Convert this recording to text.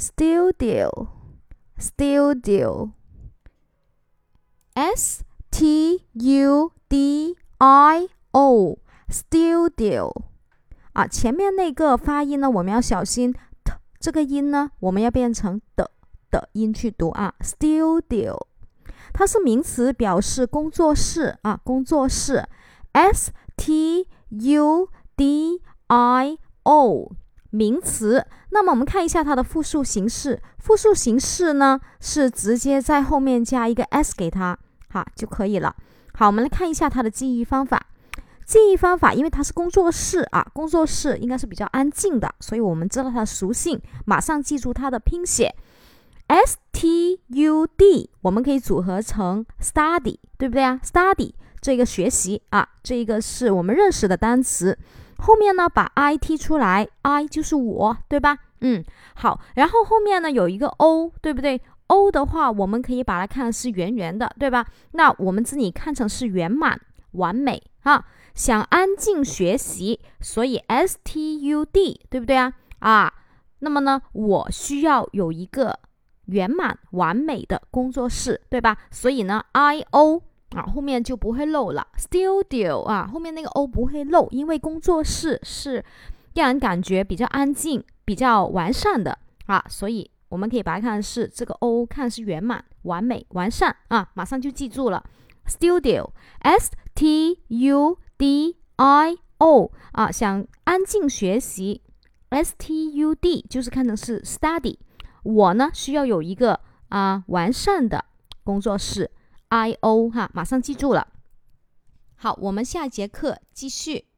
studio，studio，s t u d i o，studio。啊，前面那个发音呢，我们要小心。t 这个音呢，我们要变成的的音去读啊。studio，它是名词，表示工作室啊，工作室。s t u d i o，名词。那么我们看一下它的复数形式。复数形式呢，是直接在后面加一个 s 给它，好就可以了。好，我们来看一下它的记忆方法。记忆方法，因为它是工作室啊，工作室应该是比较安静的，所以我们知道它的属性，马上记住它的拼写，s t u d，我们可以组合成 study，对不对啊？study 这个学习啊，这一个是我们认识的单词，后面呢把 i 踢出来，i 就是我，对吧？嗯，好，然后后面呢有一个 o，对不对？o 的话，我们可以把它看是圆圆的，对吧？那我们这里看成是圆满、完美啊。想安静学习，所以 S T U D 对不对啊？啊，那么呢，我需要有一个圆满完美的工作室，对吧？所以呢，I O 啊后面就不会漏了，Studio 啊后面那个 O 不会漏，因为工作室是让人感觉比较安静、比较完善的啊，所以我们可以把它看是这个 O 看是圆满、完美、完善啊，马上就记住了，Studio S T U。D I O 啊，想安静学习，S T U D 就是看成是 study。我呢需要有一个啊完善的工作室，I O 哈，马上记住了。好，我们下节课继续。